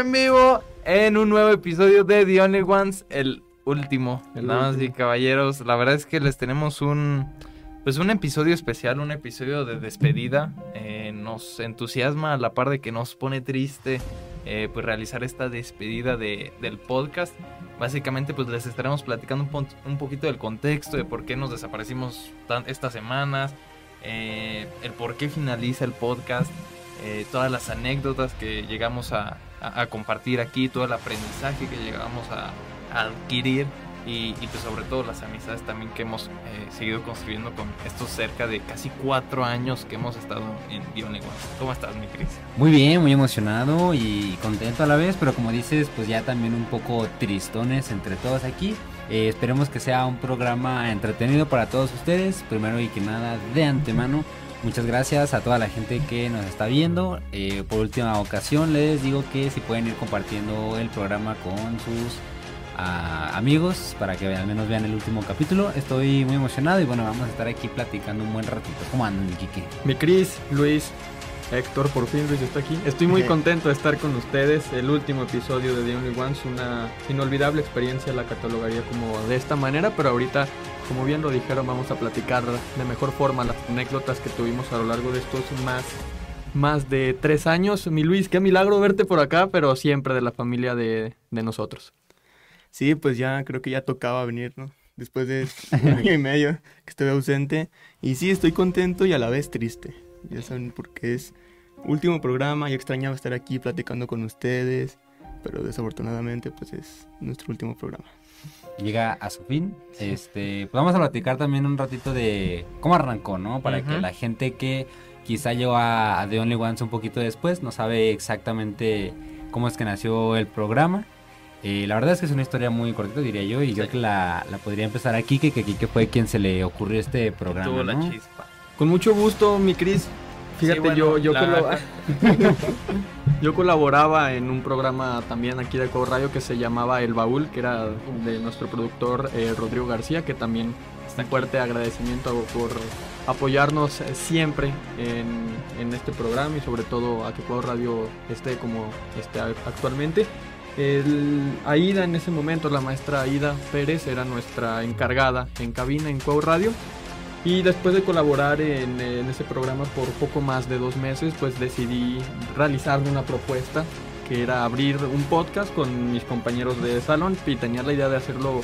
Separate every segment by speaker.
Speaker 1: en vivo en un nuevo episodio de The Only Ones, el último. Damas y caballeros, la verdad es que les tenemos un pues un episodio especial, un episodio de despedida. Eh, nos entusiasma a la par de que nos pone triste eh, pues realizar esta despedida de, del podcast. Básicamente pues les estaremos platicando un, un, poquito del contexto de por qué nos desaparecimos tan, estas semanas, eh, el por qué finaliza el podcast, eh, todas las anécdotas que llegamos a, a, compartir aquí, todo el aprendizaje que llegamos a, adquirir y, y, pues sobre todo las amistades también que hemos eh, seguido construyendo con estos cerca de casi cuatro años que hemos estado en Bionic ¿Cómo estás, mi Cris?
Speaker 2: Muy bien, muy emocionado y contento a la vez, pero como dices, pues ya también un poco tristones entre todos aquí. Eh, esperemos que sea un programa entretenido para todos ustedes. Primero y que nada, de antemano, muchas gracias a toda la gente que nos está viendo. Eh, por última ocasión, les digo que si pueden ir compartiendo el programa con sus a amigos para que al menos vean el último capítulo. Estoy muy emocionado y bueno, vamos a estar aquí platicando un buen ratito. ¿Cómo andan, Kike?
Speaker 3: Mi Cris, Luis, Héctor, por fin Luis está aquí. Estoy muy contento de estar con ustedes. El último episodio de The Only Ones, una inolvidable experiencia, la catalogaría como de esta manera, pero ahorita, como bien lo dijeron, vamos a platicar de mejor forma las anécdotas que tuvimos a lo largo de estos más más de tres años. Mi Luis, qué milagro verte por acá, pero siempre de la familia de, de nosotros.
Speaker 4: Sí, pues ya creo que ya tocaba venir, ¿no? Después de un año y medio que estuve ausente. Y sí, estoy contento y a la vez triste. Ya saben porque es último programa, yo extrañaba estar aquí platicando con ustedes, pero desafortunadamente pues es nuestro último programa.
Speaker 2: Llega a su fin. Sí. Este, pues vamos a platicar también un ratito de cómo arrancó, ¿no? Para uh -huh. que la gente que quizá llegó a, a The Only Ones un poquito después no sabe exactamente cómo es que nació el programa. Eh, la verdad es que es una historia muy cortita, diría yo, y sí. creo que la, la, podría empezar aquí, que Kike fue quien se le ocurrió este programa.
Speaker 1: Tuvo
Speaker 2: ¿no?
Speaker 1: la chispa.
Speaker 3: Con mucho gusto, mi Cris. Fíjate, sí, bueno, yo, yo, la... yo, colaboraba en un programa también aquí de Cobo Radio que se llamaba El Baúl, que era de nuestro productor eh, Rodrigo García, que también un fuerte agradecimiento por apoyarnos siempre en, en, este programa y sobre todo a que Cobo Radio esté como esté actualmente. El, Aida en ese momento, la maestra Aida Pérez, era nuestra encargada en cabina en Cuau Radio. Y después de colaborar en, ese programa por poco más de dos meses, pues decidí realizar una propuesta que era abrir un podcast con mis compañeros de salón y tenía la idea de hacerlo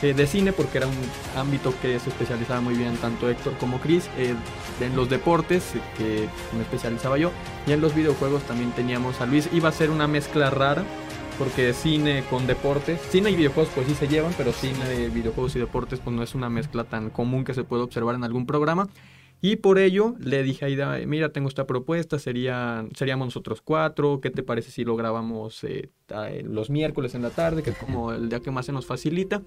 Speaker 3: eh, de cine porque era un ámbito que se especializaba muy bien tanto Héctor como Chris eh, en los deportes que me especializaba yo y en los videojuegos también teníamos a Luis. Iba a ser una mezcla rara porque cine con deportes, cine y videojuegos pues sí se llevan, pero cine, videojuegos y deportes pues no es una mezcla tan común que se puede observar en algún programa. Y por ello le dije a Aida, mira, tengo esta propuesta, sería, seríamos nosotros cuatro, ¿qué te parece si lo grabamos eh, los miércoles en la tarde, que es como el día que más se nos facilita?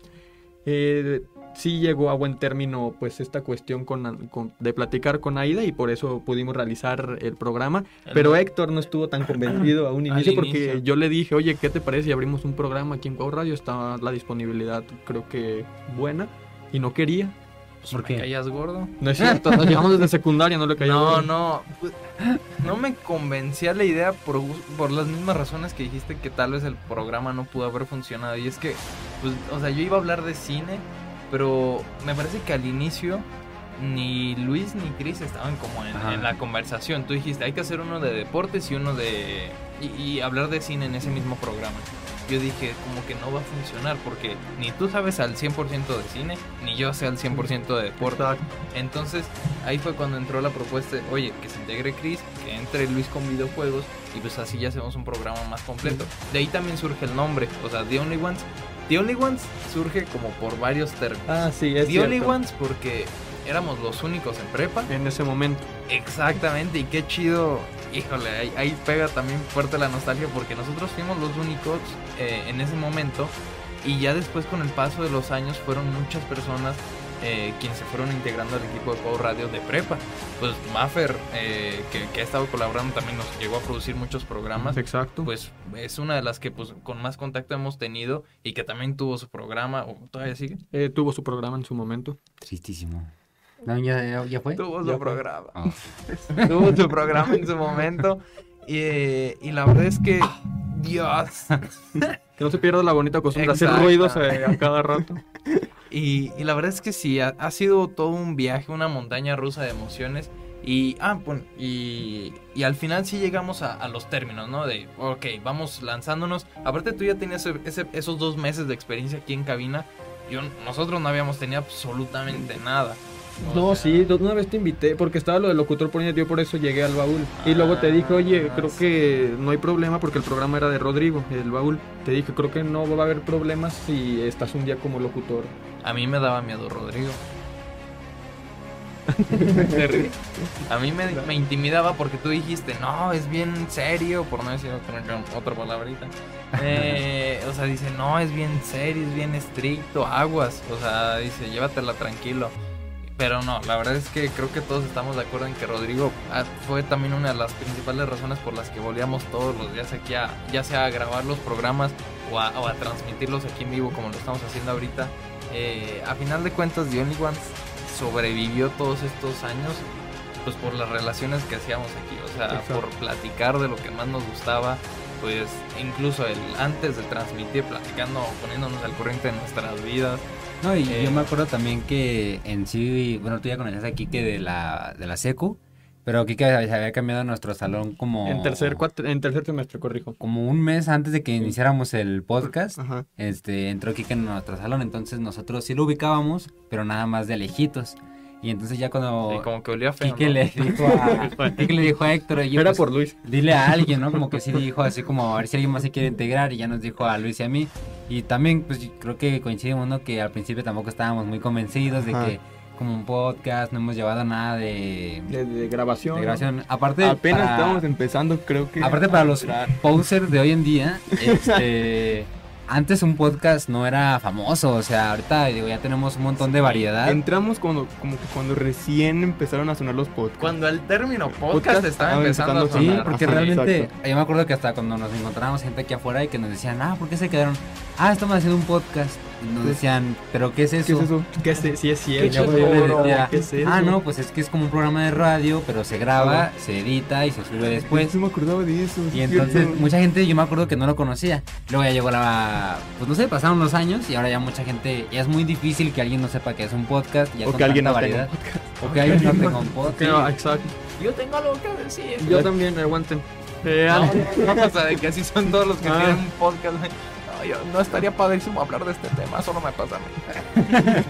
Speaker 3: Eh, sí llegó a buen término pues esta cuestión con, con, de platicar con Aida y por eso pudimos realizar el programa. Pero Héctor no estuvo tan convencido a un inicio porque inicio. yo le dije, oye, ¿qué te parece si abrimos un programa aquí en Cuau Radio? Estaba la disponibilidad creo que buena y no quería.
Speaker 1: Pues ¿Por qué? caías gordo?
Speaker 3: No es cierto, nos llevamos desde secundaria, no le caía
Speaker 1: No,
Speaker 3: gordo.
Speaker 1: no, pues, no me convencía la idea por, por las mismas razones que dijiste que tal vez el programa no pudo haber funcionado. Y es que, pues, o sea, yo iba a hablar de cine, pero me parece que al inicio ni Luis ni Chris estaban como en, en, la conversación. Tú dijiste, hay que hacer uno de deportes y uno de... Y, y, hablar de cine en ese mismo programa. Yo dije, como que no va a funcionar porque ni tú sabes al 100% de cine, ni yo sé al 100% de deporte. Entonces, ahí fue cuando entró la propuesta, de, oye, que se integre Chris, que entre Luis con videojuegos, y pues así ya hacemos un programa más completo. De ahí también surge el nombre, o sea, The Only Ones. The Only Ones surge como por varios términos.
Speaker 3: Ah, sí, es
Speaker 1: The
Speaker 3: cierto.
Speaker 1: Only Ones porque éramos los únicos en prepa.
Speaker 3: En ese momento.
Speaker 1: Exactamente, y qué chido. Híjole, ahí, ahí pega también fuerte la nostalgia porque nosotros fuimos los únicos eh, en ese momento y ya después con el paso de los años fueron muchas personas eh, quienes se fueron integrando al equipo de Cuau Radio de prepa. Pues Maffer, eh, que, que, ha estado colaborando también nos llegó a producir muchos programas.
Speaker 3: Exacto.
Speaker 1: Pues es una de las que pues con más contacto hemos tenido y que también tuvo su programa, o todavía sigue.
Speaker 3: Eh, tuvo su programa en su momento.
Speaker 2: Tristísimo. No, ya, ya, ya fue.
Speaker 1: Tuvo
Speaker 2: ¿Ya
Speaker 1: su programa. Oh. Tuvo su programa en su momento. Y, y, la verdad es que Dios.
Speaker 3: que no se pierda la bonita costumbre de hacer ruidos eh, a cada rato.
Speaker 1: Y, la verdad es que sí, ha, sido todo un viaje, una montaña rusa de emociones. Y, ah, bueno, y, y al final sí llegamos a, los términos, ¿no? De, ok, vamos lanzándonos. Aparte tú ya tenías esos dos meses de experiencia aquí en cabina. Yo, nosotros no habíamos tenido absolutamente nada.
Speaker 3: No, sí, una vez te invité, porque estaba lo del locutor por yo por eso llegué al baúl. y luego te dije, oye, creo que no hay problema porque el programa era de Rodrigo, el baúl. Te dije, creo que no va a haber problemas si estás un día como locutor.
Speaker 1: A mí me daba miedo Rodrigo. a mí me, intimidaba porque tú dijiste, no, es bien serio, por no decir otra, otra palabrita. Eh, o sea, dice, no, es bien serio, es bien estricto, aguas. O sea, dice, llévatela tranquilo. Pero no, la verdad es que creo que todos estamos de acuerdo en que Rodrigo ah, fue también una de las principales razones por las que volvíamos todos los días aquí a, ya sea a grabar los programas o a, transmitirlos aquí en vivo como lo estamos haciendo ahorita. Eh, a final de cuentas, The Only Ones sobrevivió todos estos años pues por las relaciones que hacíamos aquí, o sea, por platicar de lo que más nos gustaba, pues incluso el antes de transmitir, platicando, poniéndonos al corriente de nuestras vidas.
Speaker 2: No, y yo eh, me acuerdo también que en sí, bueno, tú ya conocías a Kike de la, de la SECU, pero Kike se había cambiado nuestro salón como...
Speaker 3: En tercer, en tercer trimestre, corrijo.
Speaker 2: Como un mes antes de que iniciáramos el podcast, este entró Kike en nuestro salón, entonces nosotros sí lo ubicábamos, pero nada más de lejitos. Y entonces ya cuando...
Speaker 1: Sí, como que olía feo,
Speaker 2: Kike, le dijo a, Kike le dijo a Héctor...
Speaker 3: Era pues, por Luis.
Speaker 2: Dile a alguien, ¿no? Como que sí dijo así como a ver si alguien más se quiere integrar y ya nos dijo a Luis y a mí. Y también pues creo que coincidimos, ¿no? Que al principio tampoco estábamos muy convencidos de que como un podcast, no hemos llevado nada de,
Speaker 3: de, grabación.
Speaker 2: De grabación. Aparte,
Speaker 4: apenas estamos empezando, creo que.
Speaker 2: Aparte, para los posers de hoy en día, este antes un podcast no era famoso, o sea, ahorita ya tenemos un montón de variedad.
Speaker 4: Entramos cuando, como que cuando recién empezaron a sonar los podcasts.
Speaker 1: Cuando el término podcast, estaba empezando a sonar.
Speaker 2: Sí, porque realmente, yo me acuerdo que hasta cuando nos encontrábamos gente aquí afuera y que nos decían, ah, ¿por qué se quedaron? Ah, estamos haciendo un podcast nos decían, ¿pero qué es eso?
Speaker 3: ¿Qué es eso? ¿Qué es, sí es cierto.
Speaker 2: ¿Qué es eso? Ah, no, pues es que es como un programa de radio, pero se graba, se edita y se sube después.
Speaker 4: No me acordaba de eso.
Speaker 2: Y entonces mucha gente, yo me acuerdo que no lo conocía. Luego ya llegó la, pues no sé, pasaron los años y ahora ya mucha gente, ya es muy difícil que alguien no sepa que es un podcast. Ya
Speaker 4: o que alguien no variedad. Tenga un
Speaker 2: podcast. O que alguien no tenga un podcast.
Speaker 3: No, exacto.
Speaker 1: Yo tengo algo que decir.
Speaker 3: Yo también, aguanten.
Speaker 1: Eh, no, no, de que así son todos los que ah. tienen un podcast no estaría padrísimo hablar de este tema, solo me pasa a mí.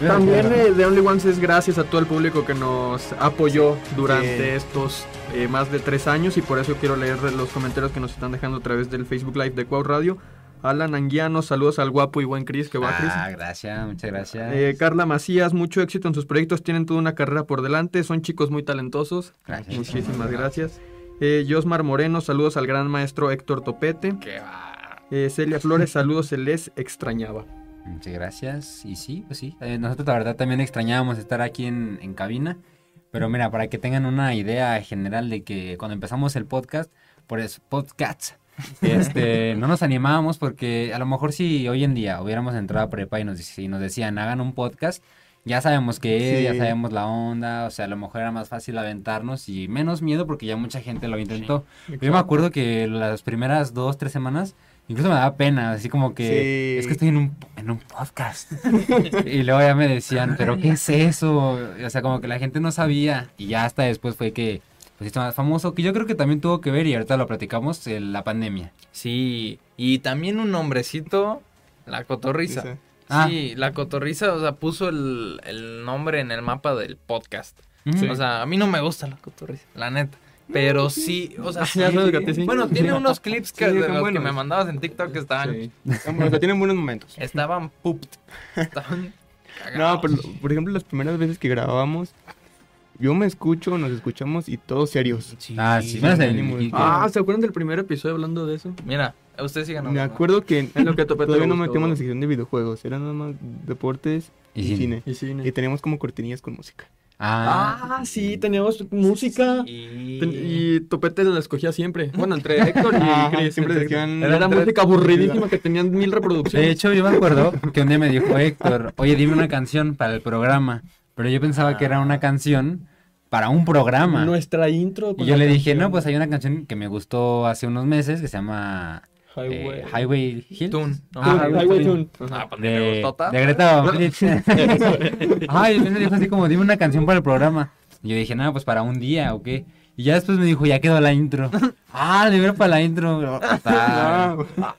Speaker 3: También de The Only Ones es gracias a todo el público que nos apoyó durante estos eh, más de tres años y por eso quiero leer los comentarios que nos están dejando a través del Facebook Live de Cuau Radio. Alan Anguiano, saludos al guapo y buen Chris, que va Chris.
Speaker 2: Ah, gracias, muchas gracias.
Speaker 3: Eh, Carla Macías, mucho éxito en sus proyectos, tienen toda una carrera por delante, son chicos muy talentosos.
Speaker 2: Gracias.
Speaker 3: Muchísimas gracias. Eh, Josmar Moreno, saludos al gran maestro Héctor Topete.
Speaker 1: Que va.
Speaker 3: Eh, Celia Flores, saludos, se les extrañaba.
Speaker 2: Muchas gracias. Y sí, pues sí. Eh, nosotros la verdad también extrañábamos estar aquí en, en, cabina. Pero mira, para que tengan una idea general de que cuando empezamos el podcast, por eso, podcasts, este, no nos animábamos porque a lo mejor si hoy en día hubiéramos entrado a prepa y nos, nos decían hagan un podcast, ya sabemos qué ya sabemos la onda, o sea, a lo mejor era más fácil aventarnos y menos miedo porque ya mucha gente lo intentó. Yo me acuerdo que las primeras dos, tres semanas Incluso me daba pena, así como que es que estoy en un, en un podcast. y luego ya me decían, ¿pero qué es eso? O sea, como que la gente no sabía. Y ya hasta después fue que pues esto más famoso, que yo creo que también tuvo que ver, y ahorita lo platicamos, la pandemia.
Speaker 1: Sí, y también un nombrecito, la cotorriza. Sí,
Speaker 2: ah.
Speaker 1: la cotorriza, o sea, puso el, el, nombre en el mapa del podcast. O sea, a mí no me gusta la cotorriza, la neta. Pero sí, o sea, bueno, tiene unos clips que, que me mandabas en TikTok que estaban. Sí.
Speaker 4: tienen buenos momentos.
Speaker 1: Estaban pooped. Estaban
Speaker 4: No, pero por ejemplo, las primeras veces que grabábamos, yo me escucho, nos escuchamos y todos serios.
Speaker 2: ah, sí.
Speaker 3: ah, ¿se acuerdan del primer episodio hablando de eso?
Speaker 1: Mira, ustedes sigan.
Speaker 4: Me acuerdo que, en lo que todavía no metemos en la sección de videojuegos, eran nada más deportes y, cine.
Speaker 3: Y, cine.
Speaker 4: y teníamos como cortinillas con música.
Speaker 3: Ah, sí, teníamos música. Y Topete la escogía siempre. Bueno, entre Héctor y Chris. Siempre decían. Era música aburridísima que tenían mil reproducciones.
Speaker 2: De hecho, yo me acuerdo que un día me dijo Héctor, oye, dime una canción para el programa. Pero yo pensaba que era una canción para un programa.
Speaker 3: Nuestra intro.
Speaker 2: Y yo le dije, no, pues hay una canción que me gustó hace unos meses que se llama Highway, eh, Highway Hill.
Speaker 1: Tune.
Speaker 2: Ah,
Speaker 3: Highway Tune.
Speaker 1: Ah, pues
Speaker 2: De,
Speaker 1: me gustó
Speaker 2: de Greta Van Fleet. Ay, me dijo así como, dime una canción para el programa. Y yo dije, nada, pues para un día, ¿o qué? Y ya después me dijo, ya quedó la intro. ah, de ver para la intro. Ah.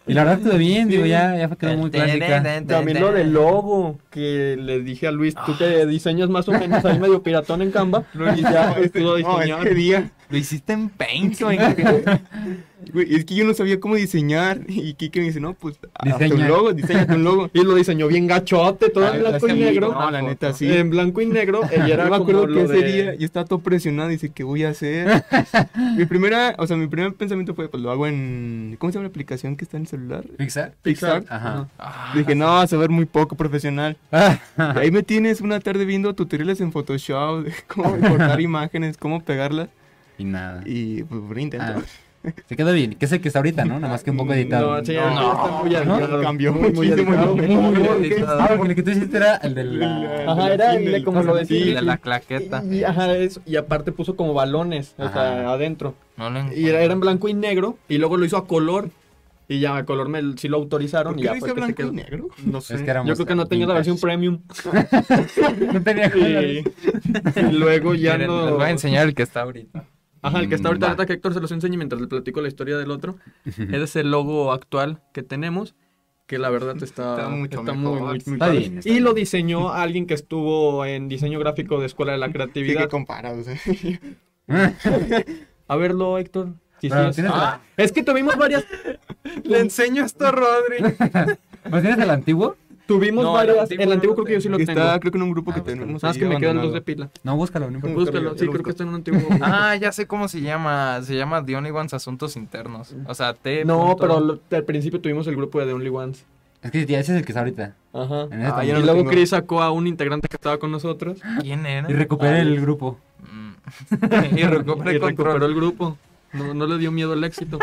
Speaker 2: y la verdad quedó bien, digo, ya, ya quedó muy clásica.
Speaker 3: También lo del logo, que le dije a Luis, tú que diseñas más o menos ahí medio piratón en Canva.
Speaker 4: y ya estuvo diseñado. No, día.
Speaker 1: Lo hiciste en Paint,
Speaker 4: güey. es que yo no sabía cómo diseñar. Y Kike me dice, no, pues, hazte un logo, diseñate un logo.
Speaker 3: Y lo diseñó bien gachote, todo en blanco y negro.
Speaker 4: No, la neta, sí.
Speaker 3: En blanco y negro.
Speaker 4: Ella era me acuerdo que ese día yo estaba todo presionado y dice, ¿qué voy a hacer? mi primera, o sea, mi primer pensamiento fue, pues lo hago en, ¿cómo se llama la aplicación que está en el celular?
Speaker 2: Pixar.
Speaker 4: Pixar. Ajá. Dije, no, vas a ver muy poco profesional. y ahí me tienes una tarde viendo tutoriales en Photoshop, de cómo cortar imágenes, cómo pegarlas.
Speaker 2: Y nada.
Speaker 4: Y pues por intento.
Speaker 2: Ah, se quedó bien. ¿Qué es el que está ahorita, no? Nada más que un poco editado.
Speaker 3: No, sí, no, no, está muy
Speaker 4: editado. Cambió muy, muy editado. Muy, muy
Speaker 2: editado. Ah, porque el que tú hiciste era el del...
Speaker 3: Ajá, era el de como lo decía.
Speaker 1: El de la claqueta.
Speaker 3: Y, ajá, eso. Y aparte puso como balones, o sea, adentro.
Speaker 1: No lo
Speaker 3: Y era, era en blanco y negro. Y luego lo hizo a color. Y ya a color me, sí lo autorizaron.
Speaker 4: ¿Por
Speaker 3: qué
Speaker 4: y ya fue blanco que se quedó. y negro?
Speaker 3: No sé. Es que Yo creo que no tenía la versión premium.
Speaker 2: no tenía.
Speaker 3: Y, y luego ya
Speaker 1: Miren,
Speaker 3: no.
Speaker 1: Les voy a enseñar el que está ahorita.
Speaker 3: Ajá, el que está ahorita, ahorita que Héctor se los enseñe mientras le platico la historia del otro. es el logo actual que tenemos, que la verdad está,
Speaker 4: está, mucho
Speaker 3: está
Speaker 4: mejor.
Speaker 3: muy, muy, muy
Speaker 2: Está bien, está
Speaker 3: Y
Speaker 2: bien.
Speaker 3: lo diseñó alguien que estuvo en diseño gráfico de Escuela de la
Speaker 4: Sí
Speaker 3: Creatividad.
Speaker 4: que compara, o sea.
Speaker 3: A verlo, Héctor. Sí, sí,
Speaker 2: tienes
Speaker 3: Ah, es que tuvimos varias.
Speaker 1: Le enseño esto a Rodri.
Speaker 2: ¿Pues tienes el antiguo?
Speaker 3: Tuvimos
Speaker 1: No, el
Speaker 3: varias.
Speaker 1: antiguo
Speaker 3: el antiguo creo que yo sí lo tengo.
Speaker 4: Está, creo que en un grupo
Speaker 2: Ah,
Speaker 4: que
Speaker 2: búscalo.
Speaker 4: tenemos.
Speaker 3: Nada más
Speaker 4: ahí
Speaker 3: que me quedan dos de pila.
Speaker 2: No, búscalo, no importa.
Speaker 3: Búscalo, sí, creo que está en un antiguo.
Speaker 1: Ah, ya sé cómo se llama. Se llama The Only Ones Asuntos Internos. O sea, T.
Speaker 3: No, pero lo- al principio tuvimos el grupo de The Only Ones.
Speaker 2: Es que ya ese es el que está ahorita.
Speaker 3: Ajá.
Speaker 4: Ah,
Speaker 3: Y luego
Speaker 4: tengo.
Speaker 3: Chris sacó a un integrante que estaba con nosotros.
Speaker 1: ¿Quién era?
Speaker 2: Y recuperé
Speaker 3: Ah,
Speaker 2: el grupo.
Speaker 1: Mm. y recuperé
Speaker 3: y recuperó el grupo. No, no le dio miedo el éxito.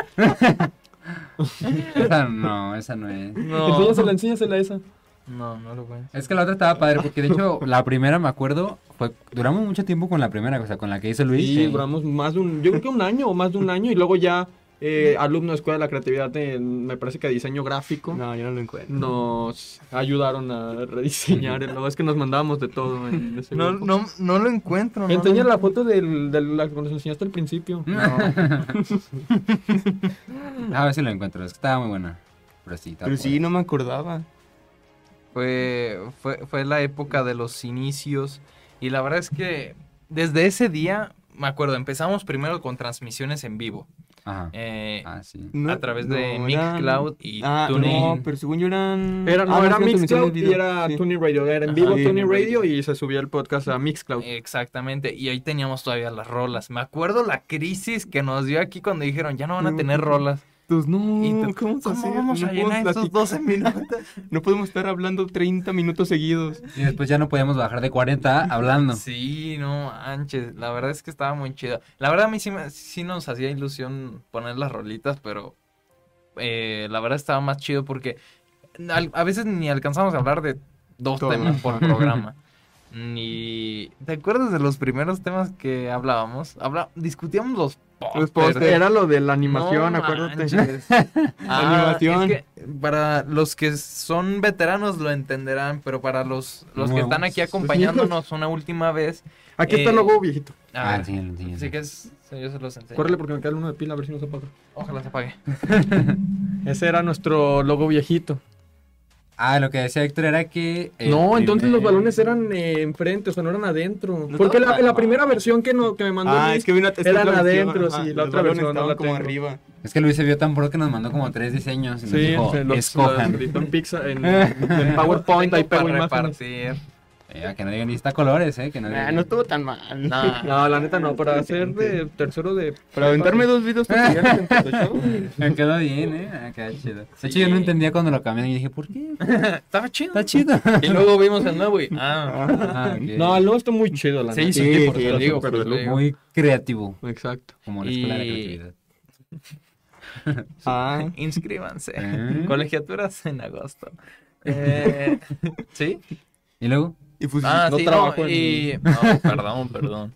Speaker 2: Esa no, esa no es.
Speaker 1: No.
Speaker 3: Enséñasela, enséñasela esa.
Speaker 1: No, no lo enseñar.
Speaker 2: Es que la otra estaba padre, porque de hecho la primera me acuerdo, fue, duramos mucho tiempo con la primera, o sea, con la que hizo Luis.
Speaker 3: Sí, duramos más de un, yo creo que un año o más de un año y luego ya eh, alumno de Escuela de la Creatividad, en, me parece que diseño gráfico,
Speaker 4: No, yo no lo encuentro.
Speaker 3: nos ayudaron a rediseñar el logo. Es que nos mandábamos de todo en ese
Speaker 1: No, no, no lo encuentro. no
Speaker 3: Enseña
Speaker 1: lo-
Speaker 3: la foto del, de la que nos enseñaste al principio.
Speaker 2: A ver si lo encuentro, es que estaba muy buena. Pero sí,
Speaker 4: Pero sí, no me acordaba.
Speaker 1: Fue, fue, fue la época de los inicios. Y la verdad es que desde ese día, me acuerdo, empezamos primero con transmisiones en vivo.
Speaker 2: Ajá.
Speaker 1: eh,
Speaker 2: Ah, sí.
Speaker 4: No,
Speaker 1: a través de
Speaker 4: eran-
Speaker 1: Mixcloud y
Speaker 4: Ah,
Speaker 1: TuneIn.
Speaker 4: no, pero según yo eran...
Speaker 3: Era, no,
Speaker 4: Ah,
Speaker 3: era Mixcloud y era
Speaker 4: sí.
Speaker 3: Tuning Radio. Era en vivo
Speaker 4: Ajá, sí.
Speaker 3: Radio y se subía el podcast a Mixcloud.
Speaker 1: Exactamente, y ahí teníamos todavía las rolas. Me acuerdo la crisis que nos dio aquí cuando dijeron, ya no van a tener rolas.
Speaker 4: Pues no, ¿cómo, vamos a
Speaker 1: ¿Cómo
Speaker 4: hacer?
Speaker 1: vamos
Speaker 4: no
Speaker 1: a llenar
Speaker 4: podemos
Speaker 1: estos
Speaker 4: platicar.
Speaker 1: 12 minutos?
Speaker 4: No podemos estar hablando 30 minutos seguidos.
Speaker 2: Y después ya no podíamos bajar de 40 hablando.
Speaker 1: Sí, no manches, la verdad es que estaba muy chido. La verdad a mí sí, me- sí nos hacía ilusión poner las rolitas, pero eh, la verdad estaba más chido porque a veces ni alcanzamos a hablar de dos
Speaker 4: Todo.
Speaker 1: temas por programa. Ni... ¿Te acuerdas de los primeros temas que hablábamos? Habla... Discutíamos los Pósters.
Speaker 3: Era lo de la animación,
Speaker 1: No
Speaker 3: acuérdate.
Speaker 1: Ah,
Speaker 4: Animación.
Speaker 1: es que para los que son veteranos lo entenderán, pero para los, los que están aquí acompañándonos una última vez.
Speaker 3: Aquí está
Speaker 1: Eh,
Speaker 3: el logo, viejito.
Speaker 2: Ah, enséñalo, enséñalo.
Speaker 1: Así que es, yo se los enseño.
Speaker 3: Córrele porque me queda el uno de pila, a ver si no se apaga.
Speaker 1: Ojalá se apague.
Speaker 3: Ese era nuestro logo viejito.
Speaker 2: Ah, lo que decía Héctor era que... el
Speaker 3: no, entonces los balones eran eh, enfrente, o sea, no eran adentro.
Speaker 4: No
Speaker 3: Porque la, primera versión que, no, que me mandó
Speaker 4: Ah,
Speaker 3: Luis
Speaker 4: es que vi una... es que
Speaker 3: eran adentro,
Speaker 4: ajá,
Speaker 3: sí, la otra versión no la
Speaker 4: como
Speaker 3: tengo.
Speaker 4: arriba.
Speaker 2: Es que Luis se vio tan pro que nos mandó como tres diseños y nos
Speaker 3: Sí,
Speaker 2: dijo,
Speaker 3: se los,
Speaker 2: escojan.
Speaker 3: los en en, en PowerPoint,
Speaker 1: para
Speaker 3: imágenes.
Speaker 1: repartir.
Speaker 2: Eh, que no digan ni está colores, eh, que no
Speaker 4: Ah,
Speaker 2: digan.
Speaker 4: no estuvo tan mal.
Speaker 1: No,
Speaker 3: No, la neta no, para hacer de tercero de...
Speaker 4: Para aventarme dos videos tutoriales en.
Speaker 2: Me quedó bien, eh, ah, queda chido. De hecho, yo no entendía cuando lo cambiaron y dije, ¿por qué?
Speaker 1: estaba chido.
Speaker 2: Está chido.
Speaker 1: Y luego vimos el nuevo y... Ah,
Speaker 2: Ah, ok.
Speaker 3: No, el nuevo está muy chido, la
Speaker 1: sí,
Speaker 3: neta.
Speaker 1: sí,
Speaker 4: Sí,
Speaker 1: por
Speaker 4: sí,
Speaker 1: digo, por lo
Speaker 4: de
Speaker 1: digo.
Speaker 2: Muy creativo,
Speaker 3: Exacto.
Speaker 2: como la escuela de creatividad.
Speaker 4: Ah,
Speaker 1: Inscríbanse.
Speaker 2: ¿Eh?
Speaker 1: Colegiaturas en agosto. Eh, ¿Sí?
Speaker 2: ¿Y luego?
Speaker 4: Y pues
Speaker 1: Ah,
Speaker 3: no
Speaker 1: sí,
Speaker 3: trabajo
Speaker 1: no,
Speaker 3: en-
Speaker 1: y... No, perdón, perdón.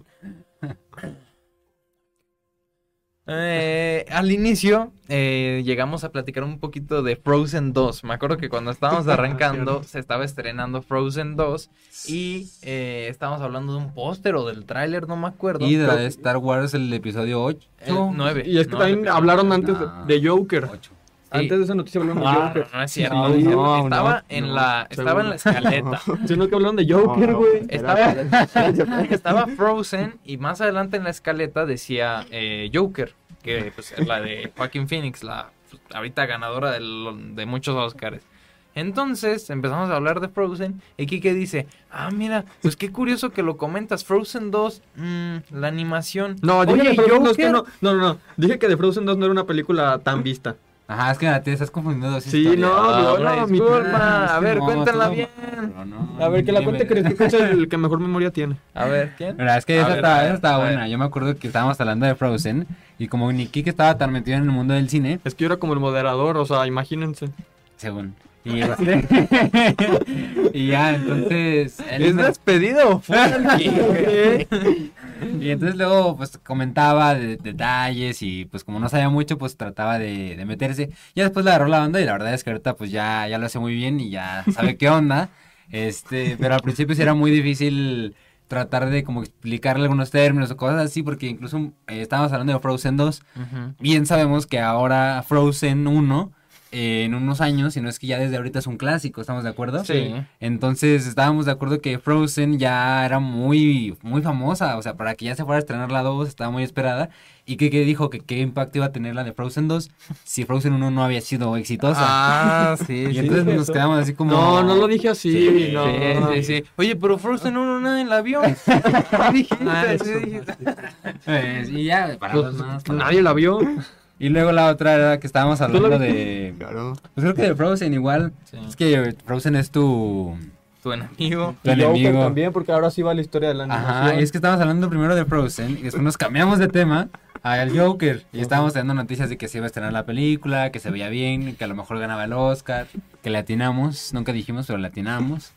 Speaker 1: Eh, al inicio eh, llegamos a platicar un poquito de Frozen 2. Me acuerdo que cuando estábamos arrancando se estaba estrenando Frozen 2 y eh, estábamos hablando de un póster o del tráiler, no me acuerdo.
Speaker 2: Y de Star Wars el episodio 8.
Speaker 1: El 9.
Speaker 3: Y es que
Speaker 1: nueve,
Speaker 3: también hablaron antes de,
Speaker 2: No.
Speaker 3: de Joker.
Speaker 2: 8.
Speaker 3: Antes de esa noticia hablaron de
Speaker 1: Ah,
Speaker 3: Joker.
Speaker 1: no, no es cierto.
Speaker 3: No
Speaker 1: estaba
Speaker 3: no,
Speaker 1: en
Speaker 3: no,
Speaker 1: la estaba en la escaleta.
Speaker 3: Sino que hablaron de Joker,
Speaker 4: No, no,
Speaker 3: güey.
Speaker 1: Estaba, estaba Frozen y más adelante en la escaleta decía eh, Joker, que pues, es la de Joaquin Phoenix, la pues, ahorita ganadora de muchos Oscars. Entonces empezamos a hablar de Frozen y Kike dice, ah mira, pues qué curioso que lo comentas, Frozen 2, mm, la animación.
Speaker 3: No, dije
Speaker 1: Oye,
Speaker 3: de Frozen 2 que
Speaker 1: Joker.
Speaker 3: no. No, no, no. Dije que de Frozen 2 no era una película tan vista.
Speaker 2: Ajá, es que te estás confundiendo dos
Speaker 3: Sí,
Speaker 2: historias.
Speaker 3: no,
Speaker 1: Ah,
Speaker 3: no,
Speaker 1: una
Speaker 3: mi-
Speaker 1: disculpa.
Speaker 2: es
Speaker 1: a ver,
Speaker 2: no,
Speaker 1: cuéntala bien.
Speaker 2: No,
Speaker 3: A ver, que la cuente que es el que mejor memoria tiene.
Speaker 1: A ver, ¿quién?
Speaker 2: Es que
Speaker 1: A
Speaker 2: esa
Speaker 1: ver,
Speaker 2: estaba, esa buena. Yo me acuerdo que estábamos hablando de Frozen y como Nikki que estaba tan metido en el mundo del cine,
Speaker 3: Es que yo era como el moderador, o sea, imagínense.
Speaker 2: según. Y, y ya, entonces...
Speaker 1: ¿Es
Speaker 2: me-
Speaker 1: despedido?
Speaker 2: Y entonces luego pues comentaba de, detalles y pues como no sabía mucho pues trataba de, de meterse. Ya después le agarró la onda y la verdad es que ahorita pues ya, ya lo hace muy bien y ya sabe qué onda. Este, pero al principio sí era muy difícil tratar de como explicarle algunos términos o cosas así porque incluso eh, estábamos hablando de Frozen 2.
Speaker 1: Ujú.
Speaker 2: Bien sabemos que ahora Frozen 1 eh, en unos años, si no es que ya desde ahorita es un clásico, ¿estamos de acuerdo?
Speaker 1: Sí.
Speaker 2: Entonces estábamos de acuerdo que Frozen ya era muy, muy famosa, o sea, para que ya se fuera a estrenar la 2 estaba muy esperada. Y que, que dijo que qué impacto iba a tener la de Frozen 2 si Frozen 1 no había sido exitosa.
Speaker 1: Ah, sí,
Speaker 2: y
Speaker 1: sí.
Speaker 2: entonces
Speaker 3: dije
Speaker 2: nos
Speaker 3: eso.
Speaker 2: quedamos así como...
Speaker 3: No, no lo dije así.
Speaker 2: Sí,
Speaker 3: no.
Speaker 1: Sí, sí, sí. Oye, pero Frozen 1 nadie la vio. ¿Qué dijiste?
Speaker 3: Ah,
Speaker 1: Sí,
Speaker 3: eso.
Speaker 2: Pues,
Speaker 1: dijiste.
Speaker 2: y ya, para
Speaker 3: Pues,
Speaker 2: los más,
Speaker 3: nadie la vio.
Speaker 2: Y luego la otra era que estábamos hablando
Speaker 3: la
Speaker 2: de...
Speaker 4: Claro.
Speaker 2: Pues creo que de Frozen igual.
Speaker 1: Sí.
Speaker 2: Es que Frozen es tu...
Speaker 1: Tu enemigo.
Speaker 2: Tu enemigo.
Speaker 3: también, porque ahora sí va la historia de la animación.
Speaker 2: Ajá, y es que estábamos hablando primero de Frozen y después nos cambiamos de tema al Joker. Y estábamos teniendo noticias de que se iba a estrenar la película, que se veía bien, que a lo mejor ganaba el Oscar, que le atinamos, nunca dijimos, pero le atinamos.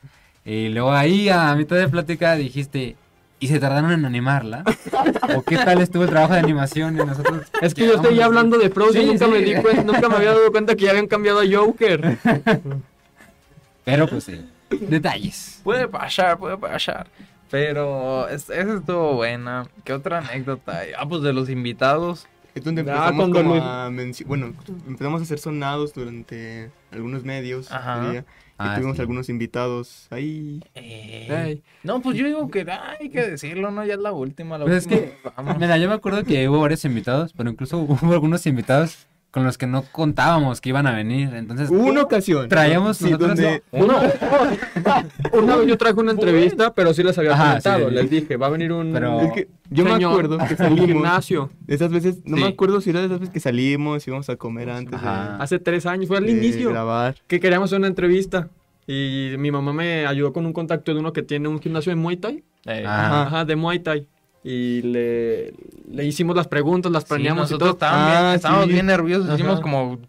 Speaker 2: Y luego ahí a mitad de plática dijiste, ¿y se tardaron en animarla? ¿O qué tal estuvo el trabajo de animación? Y nosotros...
Speaker 3: Es que yo estoy ya hablando de Frozen,
Speaker 2: Sí,
Speaker 3: nunca
Speaker 2: sí.
Speaker 3: me di cuenta, nunca me había dado cuenta que ya habían cambiado a Joker.
Speaker 2: Pero pues sí, detalles.
Speaker 1: Puede pasar, puede pasar. Pero es- esa estuvo buena. ¿Qué otra anécdota hay? Ah, pues de los invitados.
Speaker 4: Es donde
Speaker 3: Ah,
Speaker 4: empezamos como
Speaker 3: Luis-
Speaker 4: a Bueno, empezamos a ser sonados durante algunos medios.
Speaker 1: Ajá.
Speaker 4: diría, y
Speaker 2: Ah,
Speaker 4: tuvimos
Speaker 2: sí.
Speaker 4: algunos invitados ahí.
Speaker 3: Ey.
Speaker 1: No, pues yo digo que ah, hay que decirlo, ¿no? Ya es la última. La
Speaker 2: Pues es
Speaker 1: última.
Speaker 2: que,
Speaker 1: Vamos.
Speaker 2: mira, yo me acuerdo que hubo varios invitados, pero incluso hubo algunos invitados con los que no contábamos que iban a venir. Entonces,
Speaker 4: una ocasión.
Speaker 2: Traíamos
Speaker 4: sí,
Speaker 2: nosotros-
Speaker 4: donde
Speaker 3: Uno, una vez yo traje una entrevista, pero sí les había
Speaker 2: Ajá,
Speaker 3: comentado.
Speaker 2: sí.
Speaker 3: les dije, va a venir un
Speaker 2: Pero-
Speaker 4: Es que yo me
Speaker 3: señor
Speaker 4: acuerdo que salimos.
Speaker 3: gimnasio.
Speaker 4: De esas veces, no
Speaker 2: Sí.
Speaker 4: me acuerdo si era de esas veces que salimos, íbamos a comer antes
Speaker 2: Ajá.
Speaker 3: Hace tres años, fue al
Speaker 4: de, de
Speaker 3: inicio,
Speaker 4: grabar.
Speaker 3: que queríamos hacer una entrevista. Y mi mamá me ayudó con un contacto de uno que tiene un gimnasio en Muay Thai.
Speaker 1: Eh,
Speaker 2: Ah.
Speaker 3: Ajá, de Muay Thai. Y le, le hicimos las preguntas, las
Speaker 1: sí,
Speaker 3: planeamos y
Speaker 1: nosotros
Speaker 3: todo.
Speaker 1: estábamos, bien,
Speaker 4: Ah,
Speaker 1: estábamos
Speaker 4: sí.
Speaker 1: bien nerviosos.
Speaker 3: Ajá.
Speaker 1: Hicimos como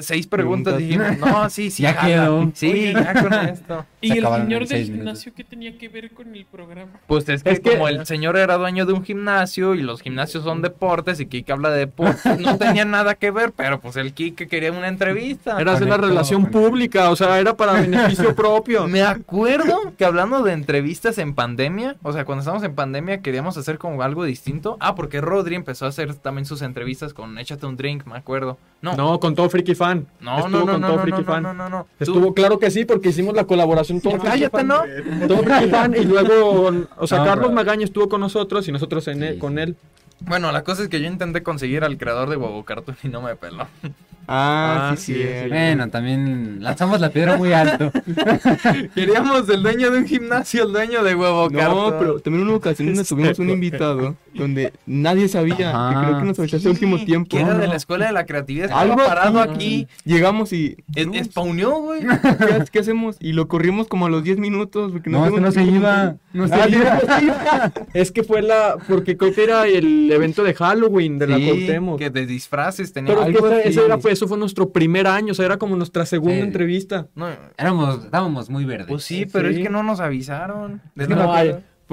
Speaker 1: seis preguntas.
Speaker 4: Preguntas.
Speaker 1: Dijimos, no, sí, sí.
Speaker 2: Ya
Speaker 1: jala.
Speaker 2: quedó.
Speaker 1: Sí, ya con esto.
Speaker 2: Se
Speaker 5: ¿Y el señor del gimnasio qué tenía que ver con el programa?
Speaker 1: Pues es que,
Speaker 3: Es que-
Speaker 1: como el señor era dueño de un gimnasio y los gimnasios son deportes y Kike habla de deportes, no tenía nada que ver, pero pues el Kike quería una entrevista.
Speaker 3: Era hacer la relación pública, o sea, era para beneficio propio.
Speaker 1: Me acuerdo que hablando de entrevistas en pandemia, o sea, cuando estábamos en pandemia queríamos hacer como algo distinto. Ah, porque Rodri empezó a hacer también sus entrevistas con Échate un drink, me acuerdo. No, no,
Speaker 3: No, con todo Freaky Fan.
Speaker 1: no,
Speaker 3: Estuvo
Speaker 1: no, no,
Speaker 3: con
Speaker 1: no,
Speaker 3: todo
Speaker 1: no,
Speaker 3: Freaky
Speaker 1: no,
Speaker 3: Fan.
Speaker 1: no, no, no. Tú-
Speaker 3: Estuvo claro que sí, porque hicimos la colaboración todo Freaky
Speaker 1: Cállate,
Speaker 3: Fan.
Speaker 1: ¿no?
Speaker 3: Todo Freaky Fan y luego, o sea,
Speaker 2: No,
Speaker 3: Carlos
Speaker 2: pero-
Speaker 3: Magaña estuvo con nosotros y nosotros en él-
Speaker 2: Sí,
Speaker 3: con él.
Speaker 1: Bueno, la cosa es que yo intenté conseguir al creador de Huevo Cartoon y no me peló.
Speaker 4: Ah,
Speaker 3: Ah,
Speaker 4: sí,
Speaker 3: sí,
Speaker 4: sí.
Speaker 3: sí.
Speaker 2: Bueno, también lanzamos la piedra muy alto.
Speaker 1: Queríamos el dueño de un gimnasio, el dueño de Huevo
Speaker 4: No,
Speaker 1: Cartoon.
Speaker 4: pero también en una ocasión nos tuvimos un invitado donde nadie sabía, que creo que nos avisaste al último tiempo.
Speaker 1: Que era
Speaker 2: No,
Speaker 1: de la escuela de la creatividad. Estaba
Speaker 4: Algo
Speaker 1: parado
Speaker 4: así.
Speaker 1: aquí.
Speaker 4: Llegamos y...
Speaker 1: Es,
Speaker 4: no,
Speaker 1: spawneó, güey.
Speaker 4: ¿qué, qué hacemos? Y lo corrimos como a los 10 minutos. Porque
Speaker 2: No, no se
Speaker 4: tiempo.
Speaker 2: iba. No se
Speaker 3: Ah,
Speaker 2: iba.
Speaker 3: Es que fue la, porque creo que era el evento de Halloween de la
Speaker 1: Sí,
Speaker 3: Cuauhtémoc.
Speaker 1: que de disfraces tenía
Speaker 3: Pero
Speaker 1: algo
Speaker 3: era, fue, eso fue nuestro primer año, o sea, era como nuestra segunda
Speaker 2: Sí.
Speaker 3: entrevista.
Speaker 1: No,
Speaker 2: Éramos, estábamos muy verdes.
Speaker 1: pues sí, pero
Speaker 3: Sí.
Speaker 1: es que no nos avisaron.
Speaker 3: Es que no,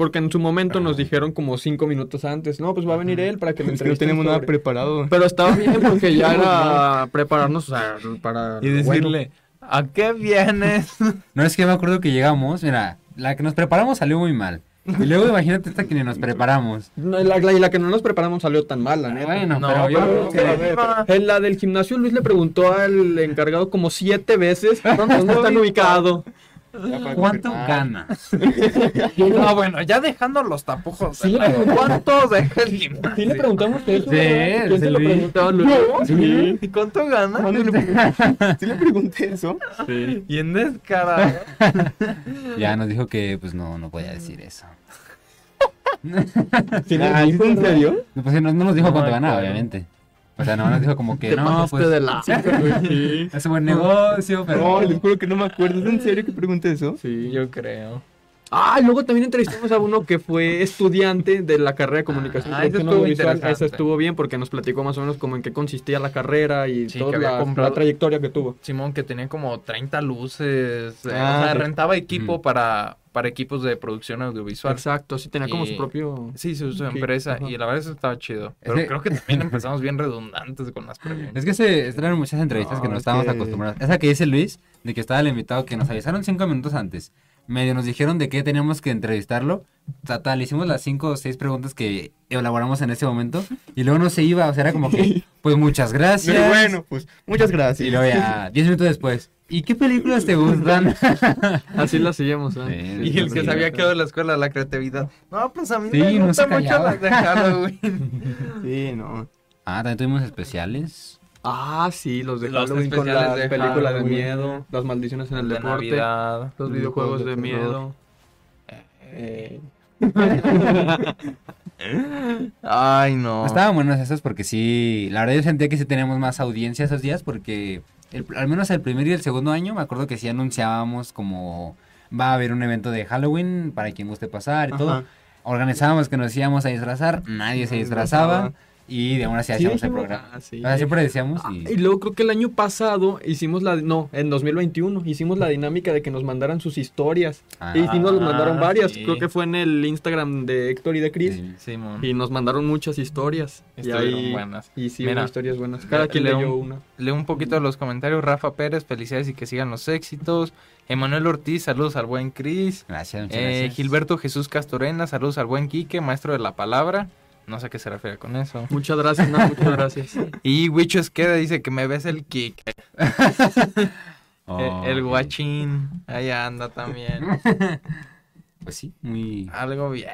Speaker 3: Porque en su momento nos dijeron como cinco minutos antes, no, pues va a venir él para que
Speaker 4: que no tenemos nada preparado.
Speaker 3: Pero estaba bien porque ya era prepararnos o sea, para...
Speaker 1: Y decirle, ¿a qué vienes?
Speaker 2: No es que me acuerdo que llegamos, mira, la que nos preparamos salió muy mal. Y luego imagínate esta que ni nos preparamos.
Speaker 3: No, la, la- y la que no nos preparamos salió tan mal, la neta.
Speaker 2: Bueno,
Speaker 1: No,
Speaker 2: pero yo
Speaker 1: pero-
Speaker 2: creo que-.
Speaker 3: En la del gimnasio, Luis le preguntó al encargado como siete veces dónde están ubicados.
Speaker 2: ¿Cuánto
Speaker 4: Ah,
Speaker 2: gana?
Speaker 1: No, bueno, ya dejando los tapujos.
Speaker 3: Sí,
Speaker 1: ¿Cuánto deja el gimnasio?
Speaker 3: Sí le preguntamos eso.
Speaker 2: Sí.
Speaker 1: ¿Y cuánto gana?
Speaker 4: ¿Cuándo le pregunté? ¿Sí le pregunté eso?
Speaker 3: Sí.
Speaker 1: Y en descarado.
Speaker 2: Ya nos dijo que pues no, no podía decir eso.
Speaker 3: ¿Sí le dijo en serio?
Speaker 2: No, Pues no, no nos dijo
Speaker 1: No
Speaker 2: cuánto ganaba, obviamente. O sea, no nos dijo como que
Speaker 3: Te
Speaker 2: no, pues
Speaker 3: de la... Sí.
Speaker 2: es un buen negocio, pero...
Speaker 4: No, les juro que no me acuerdo. ¿Es en serio que pregunté eso?
Speaker 3: Sí.
Speaker 1: Yo creo.
Speaker 3: Ah, y luego también entrevistamos a uno que fue estudiante de la carrera de comunicación y
Speaker 1: Ah, ese
Speaker 3: producción
Speaker 1: estuvo.
Speaker 3: Ese estuvo bien porque nos platicó más o menos como en qué consistía la carrera y
Speaker 1: Sí,
Speaker 3: toda
Speaker 1: que
Speaker 3: la,
Speaker 1: comprado-
Speaker 3: la trayectoria que tuvo.
Speaker 1: Simón que tenía como 30 luces. eh,
Speaker 4: Ah,
Speaker 1: o sea,
Speaker 4: sí.
Speaker 1: rentaba equipo
Speaker 2: Ujú.
Speaker 1: para, para equipos de producción audiovisual.
Speaker 3: Exacto, sí tenía como su
Speaker 1: Y-
Speaker 3: propio...
Speaker 1: Sí, su, su empresa.
Speaker 3: ajá.
Speaker 1: Y la verdad eso estaba chido. Pero
Speaker 2: Ese-
Speaker 1: creo que también empezamos bien redundantes con las preguntas.
Speaker 2: Es que se eran muchas entrevistas que
Speaker 4: No,
Speaker 2: no
Speaker 4: es
Speaker 2: estábamos
Speaker 4: que-
Speaker 2: acostumbrados. Esa que dice Luis, de que estaba el invitado que nos avisaron cinco minutos antes. Medio nos dijeron de qué teníamos que entrevistarlo. Total, hicimos las cinco o seis preguntas que elaboramos en ese momento. Y luego no se iba, o sea, era como que, pues muchas gracias.
Speaker 4: Pero bueno, pues muchas gracias.
Speaker 2: Y luego ya, diez minutos después. ¿Y qué películas te gustan?
Speaker 3: Así la seguimos, ¿eh?
Speaker 2: Sí,
Speaker 1: Y el que se había quedado en la escuela la creatividad. No, pues a mí
Speaker 2: Sí,
Speaker 1: me
Speaker 2: no
Speaker 1: gusta
Speaker 2: se
Speaker 1: mucho las de Halloween.
Speaker 4: Sí, no.
Speaker 2: Ah, también tuvimos especiales.
Speaker 3: Ah, sí, los de
Speaker 1: Los
Speaker 3: Halloween con las
Speaker 1: de
Speaker 3: películas de miedo, las maldiciones en el
Speaker 1: de
Speaker 3: deporte,
Speaker 1: Navidad.
Speaker 3: los videojuegos de miedo.
Speaker 1: Eh. Ay, no.
Speaker 2: Estaban buenos esos porque sí, la verdad yo sentía que sí teníamos más audiencia esos días porque el- al menos el primer y el segundo año me acuerdo que sí anunciábamos como va a haber un evento de Halloween para quien guste pasar y todo. Organizábamos que nos íbamos a disfrazar, nadie se disfrazaba. Y de aún así
Speaker 3: Sí,
Speaker 2: hacíamos el
Speaker 3: dijimos-
Speaker 2: programa.
Speaker 3: ah, sí.
Speaker 2: Siempre decíamos
Speaker 3: Ah,
Speaker 2: y...
Speaker 3: y luego creo que el año pasado hicimos la, no, en 2021 hicimos la dinámica de que nos mandaran sus historias.
Speaker 2: Ah,
Speaker 3: y sí nos mandaron
Speaker 1: Ah,
Speaker 3: varias,
Speaker 1: sí.
Speaker 3: creo que fue en el Instagram de Héctor y de Chris.
Speaker 2: sí.
Speaker 3: Y nos mandaron muchas historias. y
Speaker 1: Estuvieron
Speaker 3: ahí,
Speaker 1: buenas.
Speaker 3: Y sí,
Speaker 1: Mira,
Speaker 3: historias buenas. Cada quien
Speaker 1: leo
Speaker 3: leyó
Speaker 1: un-
Speaker 3: una.
Speaker 1: Leo un poquito de los comentarios. Rafa Pérez, felicidades y que sigan los éxitos. Emanuel Ortiz, saludos al buen Chris.
Speaker 2: Gracias, muchas
Speaker 1: Eh,
Speaker 2: gracias.
Speaker 1: Gilberto Jesús Castorena, saludos al buen Quique, maestro de la palabra. No sé a qué se refiere con eso.
Speaker 3: Muchas gracias, no, muchas gracias.
Speaker 1: Y Wicho Esqueda dice que me ves el.
Speaker 2: Oh,
Speaker 1: Eh, el
Speaker 2: ok.
Speaker 1: guachín, ahí anda también.
Speaker 2: Pues sí, muy...
Speaker 1: Algo bien.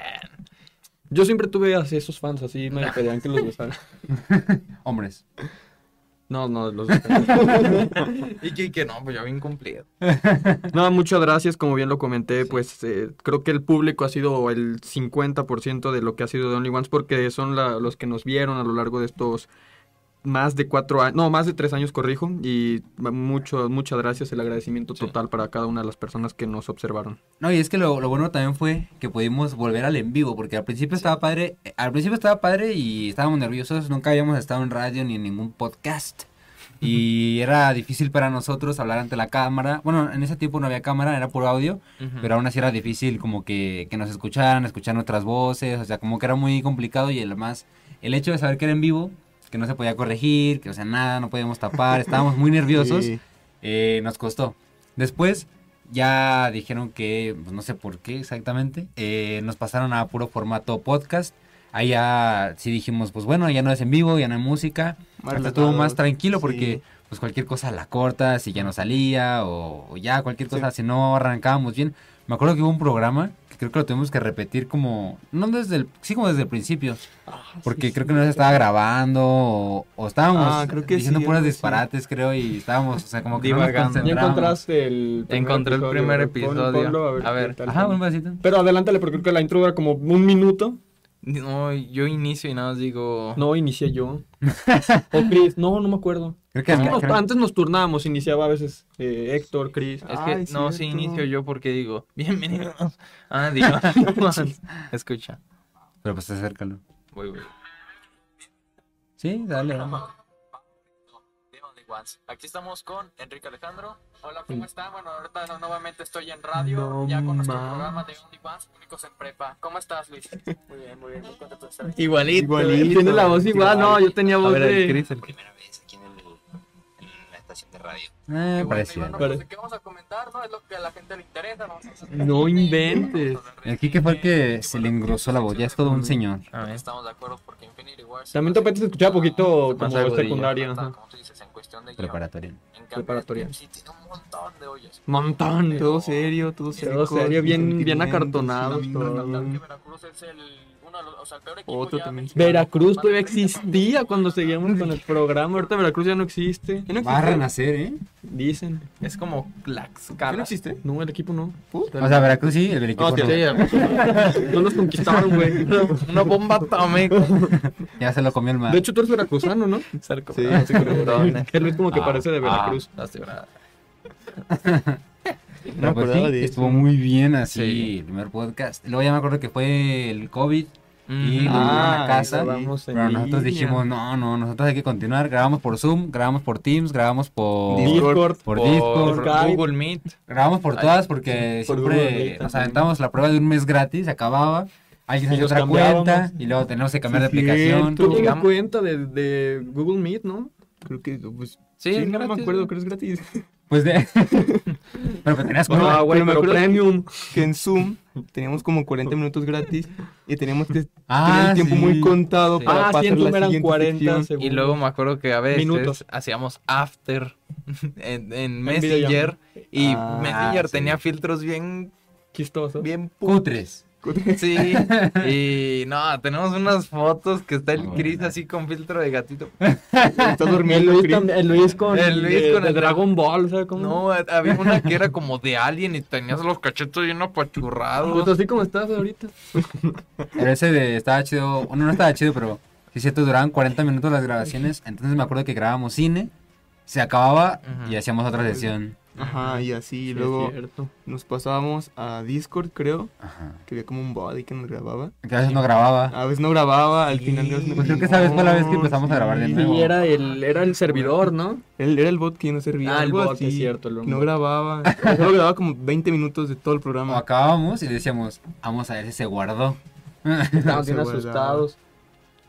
Speaker 3: Yo siempre tuve así esos fans, así me pedían que los besara.
Speaker 2: Hombres.
Speaker 3: No, no, los
Speaker 1: Y Quique, no, pues ya bien cumplido.
Speaker 3: No, muchas gracias, como bien lo comenté, pues eh, creo que el público ha sido el 50% de lo que ha sido de Only Ones porque son la- los que nos vieron a lo largo de estos más de cuatro años, no, más de tres años, corrijo, y mucho, muchas gracias, el agradecimiento
Speaker 1: Sí.
Speaker 3: total para cada una de las personas que nos observaron.
Speaker 2: No, y es que lo, lo bueno también fue que pudimos volver al en vivo, porque al principio estaba padre, eh, al principio estaba padre y estábamos nerviosos, nunca habíamos estado en radio ni en ningún podcast. Y era difícil para nosotros hablar ante la cámara. Bueno, en ese tiempo no había cámara, era puro audio, pero aún así era difícil como que, que nos escucharan, escuchar nuestras voces, o sea, como que era muy complicado y además el hecho de saber que era en vivo, que no se podía corregir, que o sea, nada, no podíamos tapar, estábamos muy nerviosos.
Speaker 4: Sí.
Speaker 2: Eh, nos costó. Después ya dijeron que, pues no sé por qué exactamente, eh, nos pasaron a puro formato podcast. Ahí ya sí dijimos, pues bueno, ya no es en vivo, ya no hay música.
Speaker 4: Más
Speaker 2: estuvo más tranquilo
Speaker 4: sí.
Speaker 2: porque pues cualquier cosa la corta, si ya no salía o, o ya cualquier cosa,
Speaker 4: Sí.
Speaker 2: si no arrancábamos bien. Me acuerdo que hubo un programa creo que lo tuvimos que repetir como, no desde el, sí como desde el principio, porque creo que no se estaba grabando o, o estábamos
Speaker 4: Ah, creo que
Speaker 2: diciendo
Speaker 4: sí,
Speaker 2: puras disparates, creo, y estábamos, o sea, como que no nos
Speaker 1: Divagando.
Speaker 3: Ya
Speaker 2: concentramos.
Speaker 3: encontraste el
Speaker 1: Encontré el primer
Speaker 3: Pon-
Speaker 1: episodio.
Speaker 3: ponlo,
Speaker 1: A ver.
Speaker 3: tal.
Speaker 2: Ajá, un vasito.
Speaker 3: Pero adelántale porque creo que la intro dura como un minuto.
Speaker 1: No, yo inicio y nada más digo.
Speaker 3: No, inicié yo. o Chris, no, no me acuerdo.
Speaker 2: Creo que
Speaker 3: Antes nos,
Speaker 2: creo-
Speaker 3: antes nos turnábamos, iniciaba a veces eh, Héctor, Chris.
Speaker 1: Es que
Speaker 4: Ay,
Speaker 1: no, sí
Speaker 4: cierto.
Speaker 1: inicio yo porque digo, bienvenidos. Ah, digo, escucha.
Speaker 2: Pero pues acércalo.
Speaker 1: Voy, voy.
Speaker 2: Sí, dale.
Speaker 1: Aquí estamos con Enrique Alejandro. Hola, ¿cómo están? Bueno, ahorita no, nuevamente estoy en radio, ya con nuestro programa de Only Ones, únicos en prepa. ¿Cómo estás, Luis? Muy bien, muy bien, muy contento de estar aquí.
Speaker 3: Igualito,
Speaker 4: Igualito.
Speaker 3: tiene la voz igual, no, yo tenía voz
Speaker 1: ver, el
Speaker 3: de...
Speaker 1: Chris, el
Speaker 6: primera vez estación de radio.
Speaker 2: Eh,
Speaker 1: Y bueno, y
Speaker 2: parecía.
Speaker 1: bueno, pues, ¿de qué vamos a comentar? ¿no? Es lo que a la gente le interesa. Vamos a hacer-
Speaker 3: No inventes.
Speaker 2: El Kike fue el que se le engrosó la voz, ya es todo un señor.
Speaker 1: A ver.
Speaker 6: Estamos de acuerdo porque Infinity Wars.
Speaker 3: También Topete se escuchaba poquito como secundaria. ajá.
Speaker 6: Como tú dices, en cuestión de guion.
Speaker 2: Preparatoria.
Speaker 6: Un montón de hoyos.
Speaker 3: Montón.
Speaker 4: Todo serio, todo serio.
Speaker 3: serio, bien- bien acartonado todo.
Speaker 6: Notar que Veracruz es el, uno de los, o sea, el peor equipo
Speaker 4: Otro
Speaker 6: ya
Speaker 4: también.
Speaker 6: mexicano.
Speaker 3: Veracruz todavía
Speaker 6: de 30
Speaker 3: existía cuando seguíamos con el programa. Ahorita Veracruz ya no existe.
Speaker 4: ¿Ya no
Speaker 2: Va a renacer, ¿eh?
Speaker 3: Dicen.
Speaker 1: Es como
Speaker 4: ¿Ya no
Speaker 1: Tlaxcala.
Speaker 4: existe?
Speaker 3: No, el equipo no.
Speaker 2: O sea, Veracruz sí, el equipo
Speaker 3: No,
Speaker 2: no.
Speaker 3: sí, no los conquistaron, güey.
Speaker 1: Una bomba atómica.
Speaker 2: Ya se lo comió el mar.
Speaker 3: De hecho, tú eres veracruzano, ¿no?
Speaker 1: Cerco.
Speaker 4: Sí,
Speaker 1: Ah,
Speaker 4: sí,
Speaker 1: perdón.
Speaker 3: Que Luis como que
Speaker 2: Ah,
Speaker 3: parece de Veracruz.
Speaker 1: Ah.
Speaker 4: No me
Speaker 2: Pero pues sí, estuvo muy bien así
Speaker 1: Sí.
Speaker 2: el primer podcast. Luego ya me acuerdo que fue el COVID y dieron a
Speaker 4: Ah,
Speaker 2: casa. Pero nosotros dijimos, no, no, nosotros hay que continuar. Grabamos por Zoom, grabamos por Teams, grabamos por
Speaker 3: Discord.
Speaker 2: por
Speaker 1: por
Speaker 2: Discord,
Speaker 3: Skype.
Speaker 1: Google Meet.
Speaker 2: grabamos por todas porque
Speaker 4: por
Speaker 2: siempre nos aventamos la prueba de un mes gratis, se acababa. Alguien se
Speaker 3: nos
Speaker 2: otra cuenta y luego tenemos que cambiar
Speaker 4: Sí,
Speaker 2: de aplicación.
Speaker 3: Tú tienes
Speaker 1: Digamos-
Speaker 3: cuenta de, de Google Meet, ¿no?
Speaker 4: Creo que, pues,
Speaker 1: Sí,
Speaker 4: sí,
Speaker 1: es
Speaker 4: no me acuerdo,
Speaker 1: ¿no?
Speaker 4: creo que es gratis.
Speaker 2: Pues de. pero que tenías
Speaker 4: Bueno,
Speaker 2: cuenta.
Speaker 3: Ah, güey,
Speaker 4: pero
Speaker 3: pero premium.
Speaker 4: Que en Zoom teníamos como 40 minutos gratis y teníamos que tener
Speaker 2: Ah,
Speaker 4: el tiempo
Speaker 2: sí.
Speaker 4: muy contado
Speaker 1: Sí.
Speaker 4: para
Speaker 3: Ah,
Speaker 4: pasar la
Speaker 3: eran
Speaker 4: siguiente
Speaker 3: 40
Speaker 4: sección.
Speaker 3: segundos.
Speaker 1: Y luego me acuerdo que a veces
Speaker 3: Minutos.
Speaker 1: hacíamos after en. Messenger y
Speaker 4: Ah,
Speaker 1: Messenger
Speaker 2: sí.
Speaker 1: tenía filtros bien
Speaker 3: Chistoso.
Speaker 1: bien pu- Sí, y no, tenemos unas fotos que está el Chris así con filtro de gatito.
Speaker 4: Está
Speaker 3: El
Speaker 4: durmiendo,
Speaker 3: Luis,
Speaker 4: Chris.
Speaker 3: también- el Luis con
Speaker 1: El Luis
Speaker 3: de-
Speaker 1: con
Speaker 3: de
Speaker 1: el
Speaker 3: Dragon Ball, ¿sabes cómo?
Speaker 1: No, había una que era como de alien y tenías los cachetos bien
Speaker 3: Pues
Speaker 1: apachurrados.
Speaker 3: así como estás ahorita.
Speaker 2: Pero ese de estaba chido. Bueno, no estaba chido, pero sí es cierto, duraban 40 minutos las grabaciones. Entonces me acuerdo que grabábamos cine, se acababa y hacíamos otra sesión.
Speaker 4: Ajá, y así, y
Speaker 3: Sí,
Speaker 4: luego nos pasábamos a Discord, creo,
Speaker 2: Ajá.
Speaker 4: que había como un body que nos grababa.
Speaker 2: Que a veces no grababa.
Speaker 4: A veces no grababa, al final de
Speaker 2: Pues creo que esa vez fue la vez que empezamos a grabar de
Speaker 4: sí.
Speaker 2: nuevo.
Speaker 3: Y era el, era el servidor, ¿no?
Speaker 4: Él era el bot que no servía.
Speaker 3: Ah, el bot,
Speaker 4: así,
Speaker 3: es cierto. el
Speaker 4: que no grababa. Solo grababa como 20 minutos de todo el
Speaker 2: O
Speaker 4: programa.
Speaker 2: acabábamos y decíamos, vamos a ver si se guardó.
Speaker 3: Estaban
Speaker 4: Se
Speaker 3: bien asustados.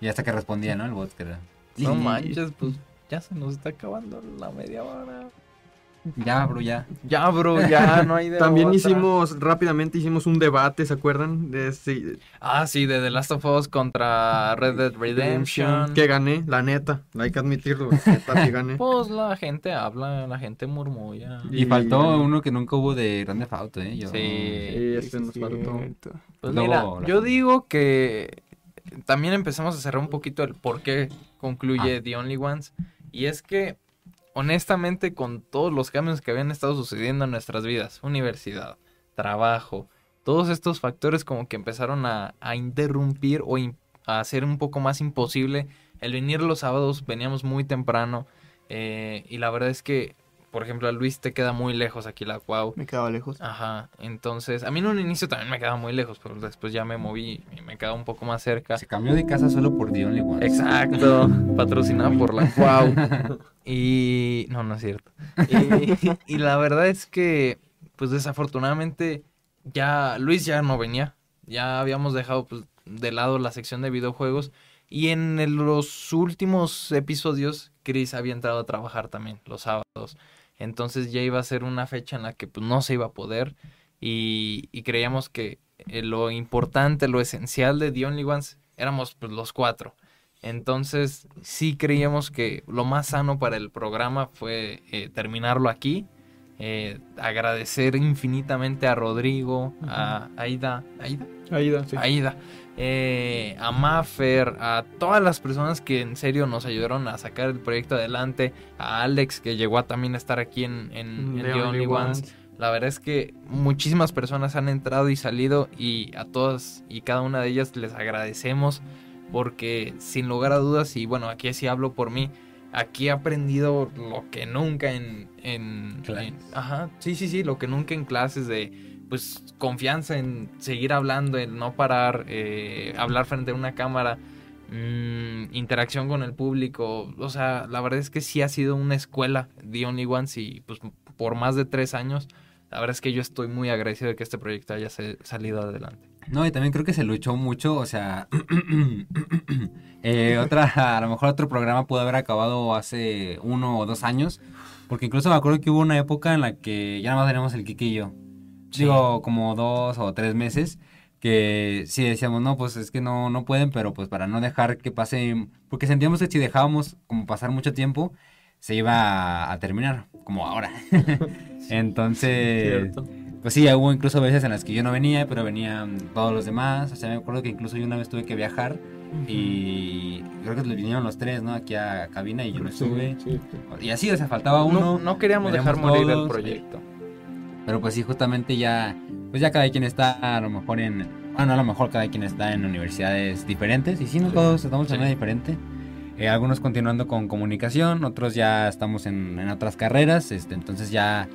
Speaker 2: y hasta que respondía, ¿no? El bot que era.
Speaker 1: No
Speaker 4: Sí.
Speaker 1: manches, pues ya se nos está acabando la media hora.
Speaker 2: Ya, bro, ya.
Speaker 1: Ya, bro, ya no hay de
Speaker 3: También
Speaker 1: otra.
Speaker 3: hicimos, rápidamente hicimos un debate, ¿se acuerdan? De
Speaker 1: Ah, sí, de The Last of Us contra Red Dead Redemption.
Speaker 3: Que gané, la neta. Hay que admitirlo. neta, que gané.
Speaker 1: Pues la gente habla, la gente murmulla.
Speaker 2: Y, faltó uno que nunca hubo de Grande Auto, ¿eh? Yo,
Speaker 1: Sí.
Speaker 3: Sí, este nos faltó.
Speaker 1: Pues
Speaker 2: Luego
Speaker 1: mira,
Speaker 2: la
Speaker 1: yo
Speaker 2: gente.
Speaker 1: digo que también empezamos a cerrar un poquito el por qué
Speaker 2: Ah.
Speaker 1: concluye The Only Ones. Y es que, honestamente, con todos los cambios que habían estado sucediendo en nuestras vidas, universidad, trabajo, todos estos factores como que empezaron a, interrumpir o a hacer un poco más imposible el venir los sábados, veníamos muy temprano. eh, y la verdad es que, por ejemplo, a Luis te queda muy lejos aquí la Cuau.
Speaker 4: Me quedaba lejos.
Speaker 1: Ajá, entonces, a mí en un inicio también me quedaba muy lejos, pero después ya me moví y me quedaba un poco más cerca.
Speaker 2: Se cambió de casa solo por The Only Ones.
Speaker 1: Exacto, patrocinada por la Cuau. Y no, no es cierto. Y, y la verdad es que, pues desafortunadamente, ya Luis ya no venía. Ya habíamos dejado pues, de lado la sección de videojuegos. Y en los últimos episodios, Chris había entrado a trabajar también los sábados. Entonces ya iba a ser una fecha en la que pues, no se iba a poder. Y, creíamos que eh, lo importante, lo esencial de The Only Ones éramos pues, los cuatro. Entonces sí creíamos que lo más sano para el programa fue eh, terminarlo aquí. Eh, agradecer infinitamente a Rodrigo, a Aida, Aida,
Speaker 3: Aida, sí.
Speaker 1: Aida, eh, a Maffer, a todas las personas que en serio nos ayudaron a sacar el proyecto adelante, a Alex que llegó a también estar aquí en, en, en
Speaker 3: The
Speaker 1: The Only Ones. La verdad es que muchísimas personas han entrado y salido y a todas y cada una de ellas les agradecemos porque sin lugar a dudas, y bueno, aquí sí hablo por mí, aquí he aprendido lo que nunca en... en, en- ajá, sí, sí, sí, lo que nunca en clases de pues confianza en seguir hablando, en no parar, eh, hablar frente a una cámara. mm, interacción con el público. O sea, la verdad es que sí ha sido una escuela The Only Ones y pues por más de tres años, la verdad es que yo estoy muy agradecido de que este proyecto haya salido adelante.
Speaker 2: No, y también creo que se luchó mucho, o sea, eh, otra, a lo mejor otro programa pudo haber acabado hace uno o dos años, porque incluso me acuerdo que hubo una época en la que ya nada más teníamos el Kike y yo.
Speaker 1: Sí.
Speaker 2: Digo, como dos o tres meses, que sí decíamos, no, pues es que no, no pueden, pero pues para no dejar que pase, porque sentíamos que si dejábamos como pasar mucho tiempo, se iba a, terminar, como ahora. Entonces,
Speaker 3: Cierto.
Speaker 2: pues sí, hubo incluso veces en las que yo no venía, pero venían todos los demás. O sea, me acuerdo que incluso yo una vez tuve que viajar y creo que vinieron los tres, ¿no? Aquí a cabina y yo no estuve.
Speaker 3: Sí,
Speaker 2: Y así, o sea, faltaba uno.
Speaker 1: No, no queríamos dejar morir el
Speaker 2: todos,
Speaker 1: proyecto.
Speaker 2: Pero pues sí, justamente ya, pues ya cada quien está a lo mejor en, bueno, a lo mejor cada quien está en universidades diferentes. Y sí, no todos estamos en una diferente. Eh, algunos continuando con comunicación, otros ya estamos en, en otras carreras. Este, entonces ya,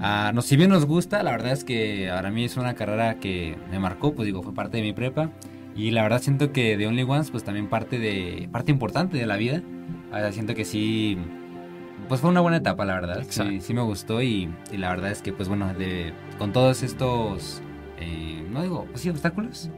Speaker 2: ah, no, si bien nos gusta, la verdad es que para mí es una carrera que me marcó, pues digo, fue parte de mi prepa. Y la verdad siento que The Only Ones, pues también parte de, parte importante de la vida. O sea, siento que sí, pues fue una buena etapa, la verdad. Sí, sí me gustó y, y la verdad es que, pues bueno, de, con todos estos, eh, no digo, pues sí, obstáculos,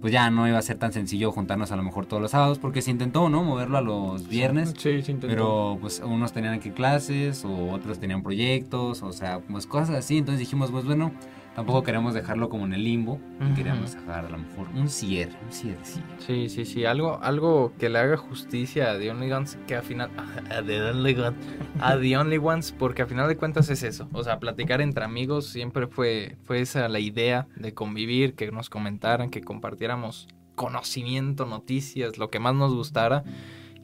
Speaker 2: pues ya no iba a ser tan sencillo juntarnos a lo mejor todos los sábados, porque se intentó, ¿no? Moverlo a los viernes.
Speaker 3: Sí, sí, intentó.
Speaker 2: Pero pues unos tenían que clases o otros tenían proyectos, o sea, pues cosas así. Entonces dijimos, pues bueno, tampoco queremos dejarlo como en el limbo. y
Speaker 1: Ujú.
Speaker 2: Queríamos dejar a lo mejor un cierre, un cierre, sí.
Speaker 1: Sí, sí, sí, algo, algo que le haga justicia a The Only Ones, que al final, a The Only Ones, a The Only Ones, porque a final de cuentas es eso, o sea, platicar entre amigos siempre fue, fue esa la idea de convivir, que nos comentaran, que compartiéramos conocimiento, noticias, lo que más nos gustara,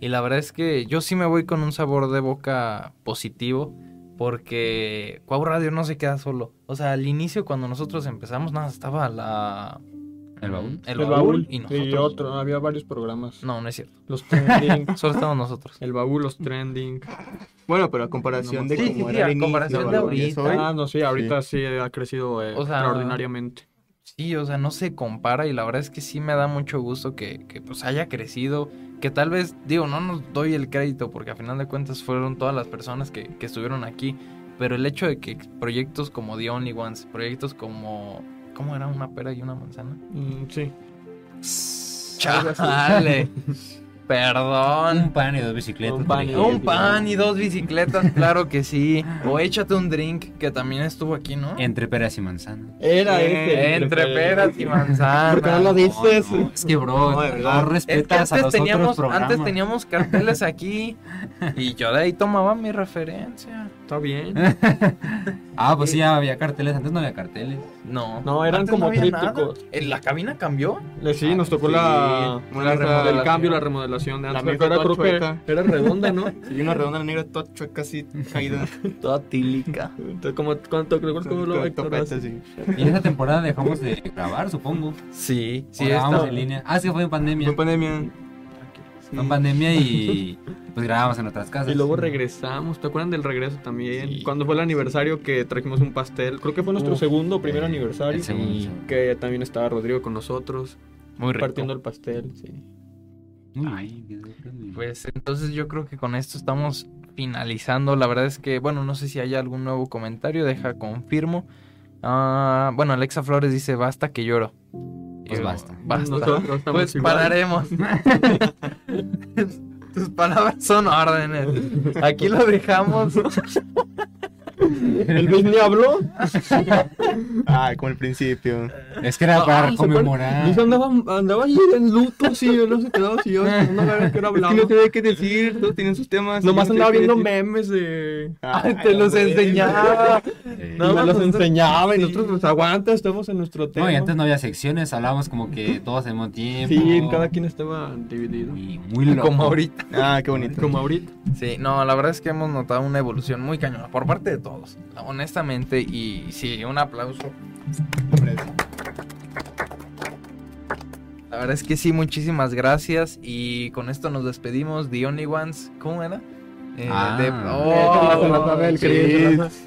Speaker 1: y la verdad es que yo sí me voy con un sabor de boca positivo, porque Cuau Radio no se queda solo, o sea, al inicio cuando nosotros empezamos, nada, estaba la...
Speaker 2: ¿El baúl?
Speaker 1: El, baúl, y nosotros...
Speaker 3: otro, había varios programas.
Speaker 1: No, no es cierto.
Speaker 3: Los trending,
Speaker 1: Solo estamos nosotros.
Speaker 3: el baúl, los trending.
Speaker 4: Bueno, pero a comparación de
Speaker 1: Sí,
Speaker 4: cómo
Speaker 1: sí,
Speaker 4: era
Speaker 1: a comparación de ahorita.
Speaker 3: Ah, no, sí, ahorita sí, ha crecido eh,
Speaker 1: O sea,
Speaker 3: extraordinariamente.
Speaker 1: Sí, o sea, no se compara y la verdad es que sí me da mucho gusto que, que, pues haya crecido, que tal vez, digo, no nos doy el crédito porque a final de cuentas fueron todas las personas que, que estuvieron aquí, pero el hecho de que proyectos como The Only Ones, proyectos como, ¿cómo era? Una pera y una manzana.
Speaker 3: Mm, sí.
Speaker 1: Chale, perdón.
Speaker 2: Un pan y dos bicicletas.
Speaker 3: Un pan y-
Speaker 2: por ejemplo.
Speaker 1: Un pan y dos bicicletas, claro que sí. O échate un drink, que también estuvo aquí, ¿no?
Speaker 2: Entre peras y manzanas.
Speaker 3: Era
Speaker 1: Eh, entre peras y manzanas.
Speaker 3: ¿Por qué no lo dices?
Speaker 2: No, es que, bro,
Speaker 4: No, de
Speaker 2: no,
Speaker 4: verdad.
Speaker 1: Es que
Speaker 2: respetas a
Speaker 1: antes
Speaker 2: los
Speaker 1: teníamos,
Speaker 2: otros programas.
Speaker 1: antes teníamos carteles aquí y yo de ahí tomaba mi referencia.
Speaker 3: Está bien.
Speaker 2: Ah, pues sí, había carteles. Antes no había carteles.
Speaker 1: No,
Speaker 3: No, eran
Speaker 1: antes
Speaker 3: como
Speaker 1: nada. ¿En ¿La cabina cambió?
Speaker 3: Le- Sí, nos tocó
Speaker 4: Sí,
Speaker 3: la,
Speaker 4: una
Speaker 3: la
Speaker 4: remodelación.
Speaker 3: el cambio, la remodelación de
Speaker 4: La
Speaker 3: antes.
Speaker 4: mía
Speaker 3: Era, creo que
Speaker 4: chueca.
Speaker 3: era redonda, ¿no?
Speaker 4: Y una redonda negra toda chueca así caída.
Speaker 1: Toda tílica.
Speaker 3: Entonces, como, ¿cuánto, ¿Recuerdas cómo lo
Speaker 4: Con topete,
Speaker 3: decoraste?
Speaker 4: sí.
Speaker 2: Y en esa temporada dejamos de grabar, supongo.
Speaker 1: Sí,
Speaker 2: Sí,
Speaker 1: sí,
Speaker 2: grabamos
Speaker 1: estaba-
Speaker 2: en línea. Ah, sí, fue en pandemia.
Speaker 4: Fue pandemia.
Speaker 2: Fue en pandemia y pues grabábamos en nuestras casas.
Speaker 3: Y luego regresamos. ¿Te acuerdan del regreso también?
Speaker 1: Sí.
Speaker 3: Cuando fue el aniversario que trajimos un pastel. Creo que fue nuestro
Speaker 1: Uf.
Speaker 3: segundo o primer
Speaker 2: Eh,
Speaker 3: aniversario.
Speaker 2: segundo,
Speaker 1: Sí.
Speaker 2: sí.
Speaker 3: Que también estaba Rodrigo con nosotros.
Speaker 1: Muy rico.
Speaker 3: Partiendo el pastel. Sí.
Speaker 2: Rico.
Speaker 1: Pues entonces yo creo que con esto estamos finalizando. La verdad es que, bueno, no sé si hay algún nuevo comentario, deja confirmo. Ah, bueno, Alexa Flores dice, basta que lloro.
Speaker 2: Pues
Speaker 1: Yo,
Speaker 2: basta.
Speaker 1: Basta.
Speaker 3: Nosotros
Speaker 1: Pues
Speaker 3: igual.
Speaker 1: pararemos. Tus palabras son órdenes. Aquí lo dejamos.
Speaker 3: ¿El Luis ni habló?
Speaker 4: Ah, como al principio.
Speaker 2: Es que era para
Speaker 3: Ah, ¿se acuerdan?
Speaker 2: conmemorar.
Speaker 3: Luis andaba, andaba ahí en luto, así, no se quedaba así, no sabía qué era
Speaker 4: Es que no qué decir, todos tienen sus temas.
Speaker 3: Nomás
Speaker 4: yo no
Speaker 3: andaba
Speaker 4: qué
Speaker 3: viendo
Speaker 4: decir.
Speaker 3: memes de...
Speaker 4: Ay,
Speaker 1: te los
Speaker 4: güey.
Speaker 1: enseñaba.
Speaker 3: No, me los
Speaker 1: nosotros-
Speaker 3: enseñaba y nosotros, pues aguanta, estamos en nuestro tema.
Speaker 2: No, y antes no había secciones, hablábamos como que todos al mismo tiempo.
Speaker 3: Sí, cada quien estaba dividido.
Speaker 2: Y muy loco.
Speaker 1: Como ahorita.
Speaker 4: Ah, qué bonito.
Speaker 3: Como ahorita.
Speaker 1: Sí, no, la verdad es que hemos notado una evolución muy cañona por parte de todos. Honestamente, y sí, un aplauso. La verdad es que sí, muchísimas gracias. Y con esto nos despedimos. The Only Ones, ¿cómo era? Eh,
Speaker 2: Ah.
Speaker 1: de-
Speaker 3: Oh,
Speaker 1: oh,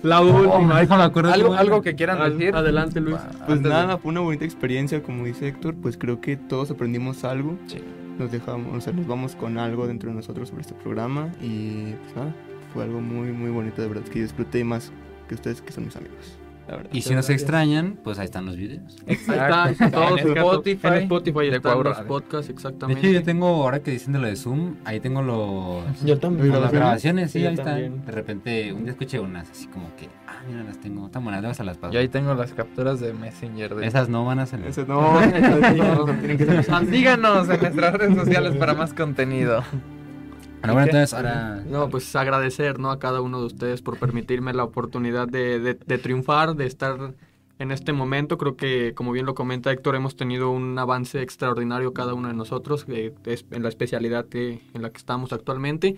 Speaker 3: la
Speaker 1: sí.
Speaker 3: Última.
Speaker 2: no me acuerdo
Speaker 1: algo, algo que quieran decir.
Speaker 3: Adelante, Luis.
Speaker 1: Pa-
Speaker 4: Pues
Speaker 1: antes de-
Speaker 4: nada, fue una bonita experiencia, como dice Héctor, pues creo que todos aprendimos algo.
Speaker 1: Sí.
Speaker 4: Nos dejamos, o sea, nos vamos con algo dentro de nosotros sobre este programa y pues nada, fue algo muy, muy bonito, de verdad, que yo disfruté y más que ustedes que son mis amigos, la verdad.
Speaker 2: Y si nos extrañan, pues ahí están los videos.
Speaker 3: Ahí está,
Speaker 1: Exacto.
Speaker 3: todo
Speaker 1: en Spotify.
Speaker 3: En Spotify
Speaker 1: de
Speaker 3: están los podcasts,
Speaker 2: De
Speaker 3: exactamente.
Speaker 2: hecho, yo tengo, ahora que dicen de lo de Zoom, ahí tengo los,
Speaker 3: Yo también.
Speaker 2: las grabaciones, sí,
Speaker 3: yo
Speaker 2: ahí están.
Speaker 3: también.
Speaker 2: De repente, un día escuché unas así como que, ah, mira, las tengo, están buenas, luego se las paso.
Speaker 1: Yo ahí tengo las capturas de Messenger. De...
Speaker 2: Esas no van a salir.
Speaker 4: Ese no, no, no, tienen que ser
Speaker 1: Síganos en nuestras redes sociales para más contenido.
Speaker 2: Bueno, bueno, entonces ahora...
Speaker 3: No, pues agradecer ¿no? a cada uno de ustedes por permitirme la oportunidad de, de- de triunfar, de estar en este momento. Creo que, como bien lo comenta Héctor, hemos tenido un avance extraordinario cada uno de nosotros eh, es- en la especialidad que- en la que estamos actualmente.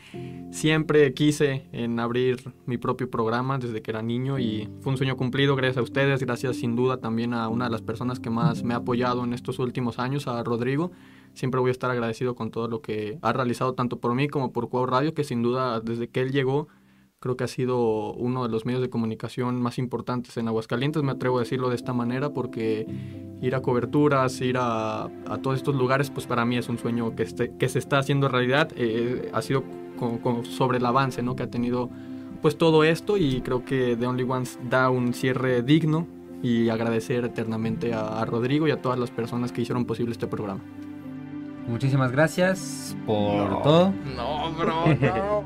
Speaker 3: Siempre quise en abrir mi propio programa desde que era niño y fue un sueño cumplido gracias a ustedes, gracias sin duda también a una de las personas que más me ha apoyado en estos últimos años, a Rodrigo. Siempre voy a estar agradecido con todo lo que ha realizado tanto por mí como por Cuau Radio, que sin duda desde que él llegó creo que ha sido uno de los medios de comunicación más importantes en Aguascalientes, me atrevo a decirlo de esta manera, porque ir a coberturas, ir a, a todos estos lugares, pues para mí es un sueño que, este- que se está haciendo realidad, Eh, ha sido con- con- sobre el avance ¿no? que ha tenido pues todo esto y creo que The Only Ones da un cierre digno y agradecer eternamente a, a Rodrigo y a todas las personas que hicieron posible este programa.
Speaker 2: Muchísimas gracias por todo.
Speaker 1: No, bro, no.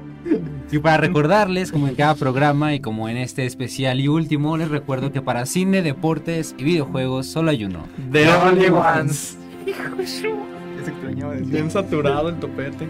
Speaker 2: Y para recordarles, como en cada programa y como en este especial y último, les recuerdo que para cine, deportes y videojuegos solo hay uno.
Speaker 1: The Only Ones.
Speaker 4: Se extrañaba decir.
Speaker 3: Bien saturado el topete.